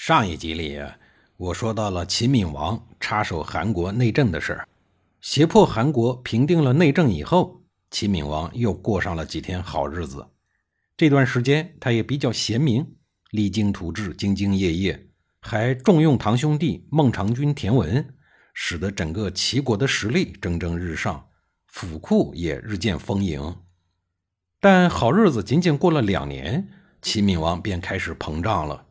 上一集里，我说到了齐闵王插手韩国内政的事儿，胁迫韩国平定了内政以后，齐闵王又过上了几天好日子。这段时间，他也比较贤明，励精图治，兢兢业业，还重用堂兄弟孟尝君、田文，使得整个齐国的实力蒸蒸日上，府库也日渐丰盈。但好日子仅仅过了两年，齐闵王便开始膨胀了。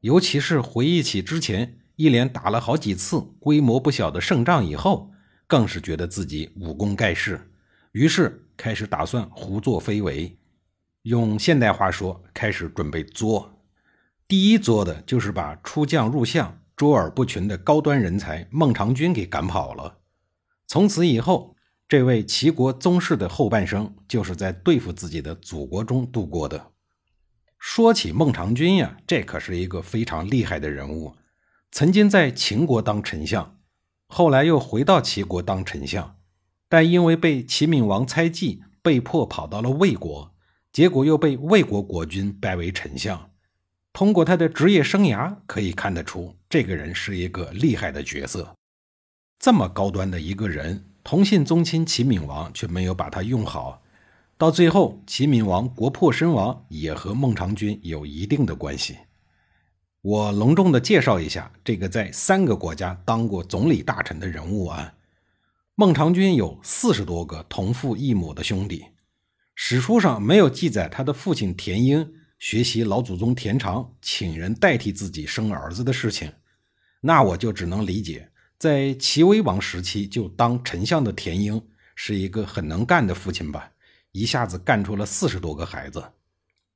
尤其是回忆起之前一连打了好几次规模不小的胜仗以后，更是觉得自己武功盖世，于是开始打算胡作非为。用现代话说，开始准备作。第一作的就是把出将入相、卓尔不群的高端人才孟尝君给赶跑了。从此以后，这位齐国宗室的后半生就是在对付自己的祖国中度过的。说起孟尝君呀，这可是一个非常厉害的人物，曾经在秦国当丞相，后来又回到齐国当丞相，但因为被齐闵王猜忌，被迫跑到了魏国，结果又被魏国国君拜为丞相。通过他的职业生涯可以看得出，这个人是一个厉害的角色。这么高端的一个人，同姓宗亲齐闵王却没有把他用好。到最后，齐闵王国破身亡，也和孟尝君有一定的关系。我隆重的介绍一下这个在三个国家当过总理大臣的人物啊。孟尝君有四十多个同父异母的兄弟，史书上没有记载他的父亲田婴学习老祖宗田常，请人代替自己生儿子的事情。那我就只能理解，在齐威王时期就当丞相的田婴是一个很能干的父亲吧。一下子干出了四十多个孩子。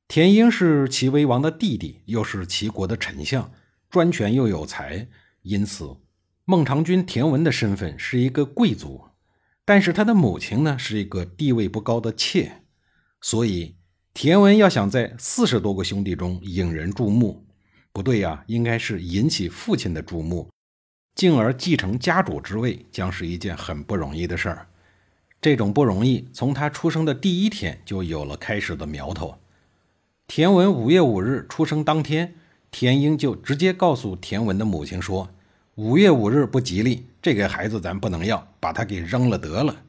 田婴是齐威王的弟弟，又是齐国的丞相，专权又有才，因此孟尝君田文的身份是一个贵族。但是他的母亲呢，是一个地位不高的妾，所以田文要想在四十多个兄弟中引人注目，不对呀，应该是引起父亲的注目，进而继承家主之位，将是一件很不容易的事儿。这种不容易，从他出生的第一天就有了开始的苗头。田文五月五日出生当天，田英就直接告诉田文的母亲说：“五月五日不吉利，这个孩子咱不能要，把他给扔了得了。”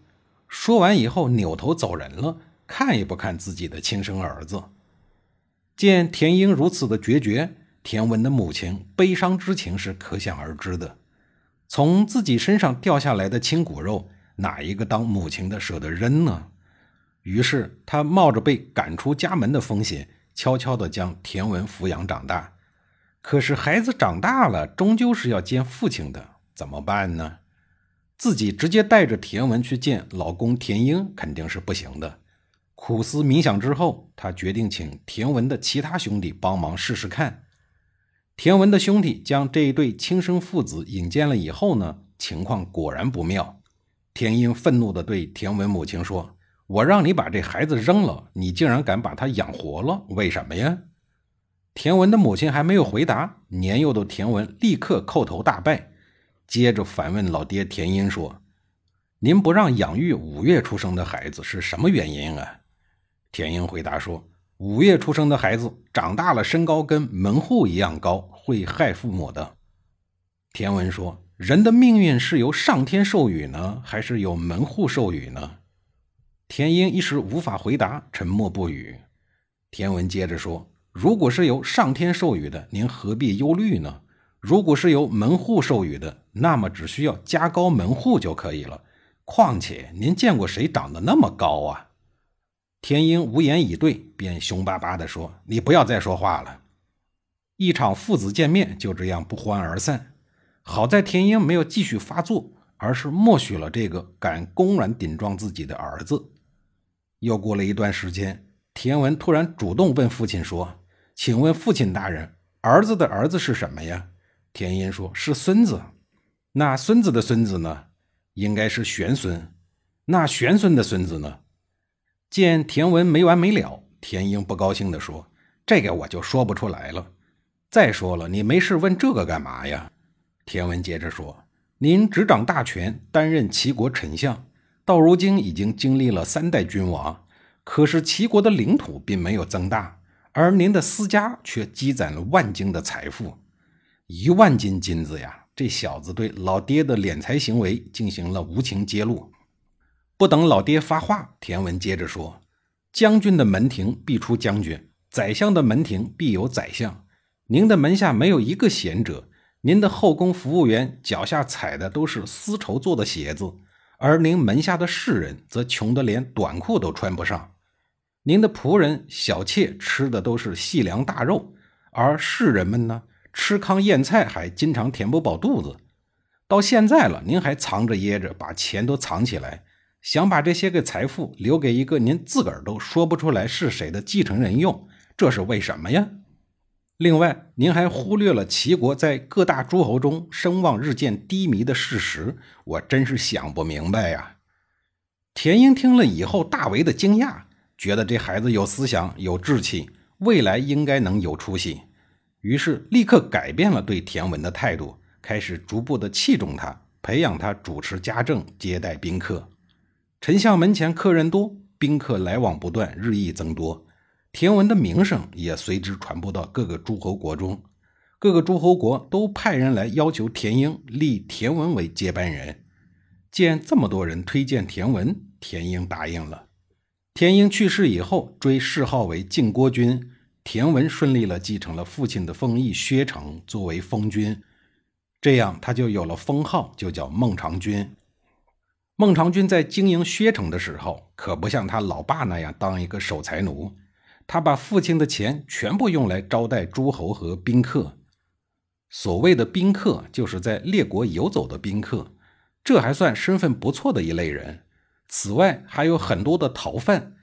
说完以后，扭头走人了，看也不看自己的亲生儿子。见田英如此的决绝，田文的母亲悲伤之情是可想而知的。从自己身上掉下来的亲骨肉。哪一个当母亲的舍得扔呢？于是他冒着被赶出家门的风险，悄悄地将田文抚养长大。可是孩子长大了，终究是要见父亲的，怎么办呢？自己直接带着田文去见老公田英肯定是不行的。苦思冥想之后，他决定请田文的其他兄弟帮忙试试看。田文的兄弟将这一对亲生父子引荐了以后呢，情况果然不妙。田英愤怒地对田文母亲说：“我让你把这孩子扔了，你竟然敢把他养活了，为什么呀？”田文的母亲还没有回答，年幼的田文立刻叩头大拜，接着反问老爹田英说：“您不让养育五月出生的孩子是什么原因啊？”田英回答说：“五月出生的孩子长大了，身高跟门户一样高，会害父母的。”田文说。人的命运是由上天授予呢，还是由门户授予呢？田英一时无法回答，沉默不语。田文接着说：“如果是由上天授予的，您何必忧虑呢？如果是由门户授予的，那么只需要加高门户就可以了。况且您见过谁长得那么高啊？”田英无言以对，便凶巴巴地说：“你不要再说话了。”一场父子见面就这样不欢而散。好在田英没有继续发作，而是默许了这个敢公然顶撞自己的儿子。又过了一段时间，田文突然主动问父亲说：“请问父亲大人，儿子的儿子是什么呀？田英说：“是孙子。那孙子的孙子呢？应该是玄孙。那玄孙的孙子呢？”见田文没完没了，田英不高兴地说：“这个我就说不出来了。再说了，你没事问这个干嘛呀？”田文接着说：“您执掌大权，担任齐国丞相，到如今已经经历了三代君王，可是齐国的领土并没有增大。”而您的私家却积攒了万斤的财富，一万斤金子呀！这小子对老爹的敛财行为进行了无情揭露。不等老爹发话，田文接着说：“将军的门庭必出将军，宰相的门庭必有宰相。您的门下没有一个贤者，您的后宫服务员脚下踩的都是丝绸做的鞋子，而您门下的士人则穷得连短裤都穿不上。”您的仆人、小妾吃的都是细粮大肉，而士人们呢，吃糠咽菜还经常填不饱肚子。到现在了，您还藏着掖着，把钱都藏起来，想把这些个财富留给一个您自个儿都说不出来是谁的继承人用，这是为什么呀？另外，您还忽略了齐国在各大诸侯中声望日渐低迷的事实，我真是想不明白呀。田英听了以后，大为的惊讶。觉得这孩子有思想、有志气，未来应该能有出息，于是立刻改变了对田文的态度，开始逐步的器重他，培养他主持家政、接待宾客。丞相门前客人多，宾客来往不断，日益增多，田文的名声也随之传播到各个诸侯国中，各个诸侯国都派人来要求田英立田文为接班人。见这么多人推荐田文，田英答应了。田英去世以后，追谥号为晋国君。田文顺利了继承了父亲的封邑薛城，作为封君，这样他就有了封号，就叫孟尝君。孟尝君在经营薛城的时候，可不像他老爸那样当一个守财奴，他把父亲的钱全部用来招待诸侯和宾客。所谓的宾客，就是在列国游走的宾客，这还算身份不错的一类人。此外，还有很多的逃犯，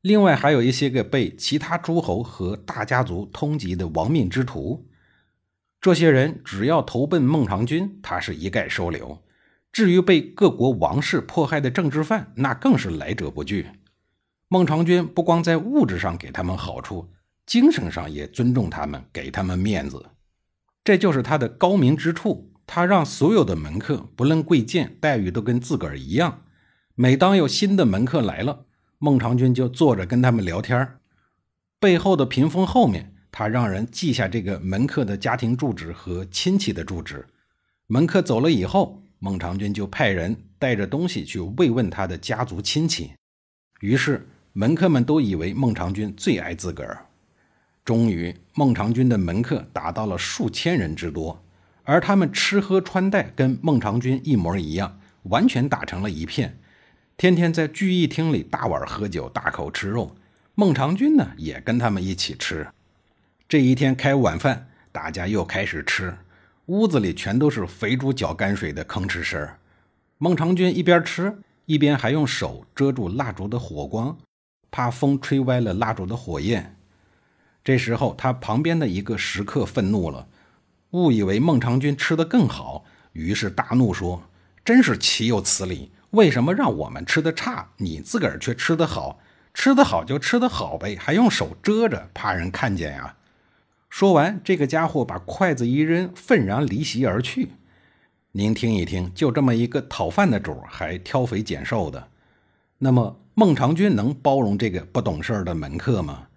另外还有一些个被其他诸侯和大家族通缉的亡命之徒。这些人只要投奔孟尝君，他是一概收留；至于被各国王室迫害的政治犯，那更是来者不拒。孟尝君不光在物质上给他们好处，精神上也尊重他们，给他们面子。这就是他的高明之处。他让所有的门客不论贵贱，待遇都跟自个儿一样。每当有新的门客来了，孟尝君就坐着跟他们聊天背后的屏风后面，他让人记下这个门客的家庭住址和亲戚的住址。门客走了以后，孟尝君就派人带着东西去慰问他的家族亲戚。于是门客们都以为孟尝君最爱自个儿。终于，孟尝君的门客达到了数千人之多，而他们吃喝穿戴跟孟尝君一模一样，完全打成了一片。天天在聚义厅里大碗喝酒，大口吃肉。孟尝君呢，也跟他们一起吃。这一天开晚饭，大家又开始吃，屋子里全都是肥猪搅泔水的吭哧声。孟尝君一边吃，一边还用手遮住蜡烛的火光，怕风吹歪了蜡烛的火焰。这时候，他旁边的一个食客愤怒了，误以为孟尝君吃得更好，于是大怒说：“真是岂有此理！”为什么让我们吃的差，你自个儿却吃得好？吃得好就吃得好呗，还用手遮着，怕人看见呀？说完，这个家伙把筷子一扔，愤然离席而去。您听一听，就这么一个讨饭的主，还挑肥拣瘦的，那么孟尝君能包容这个不懂事的门客吗？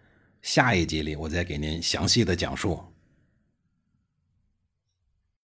下一集里，我再给您详细的讲述。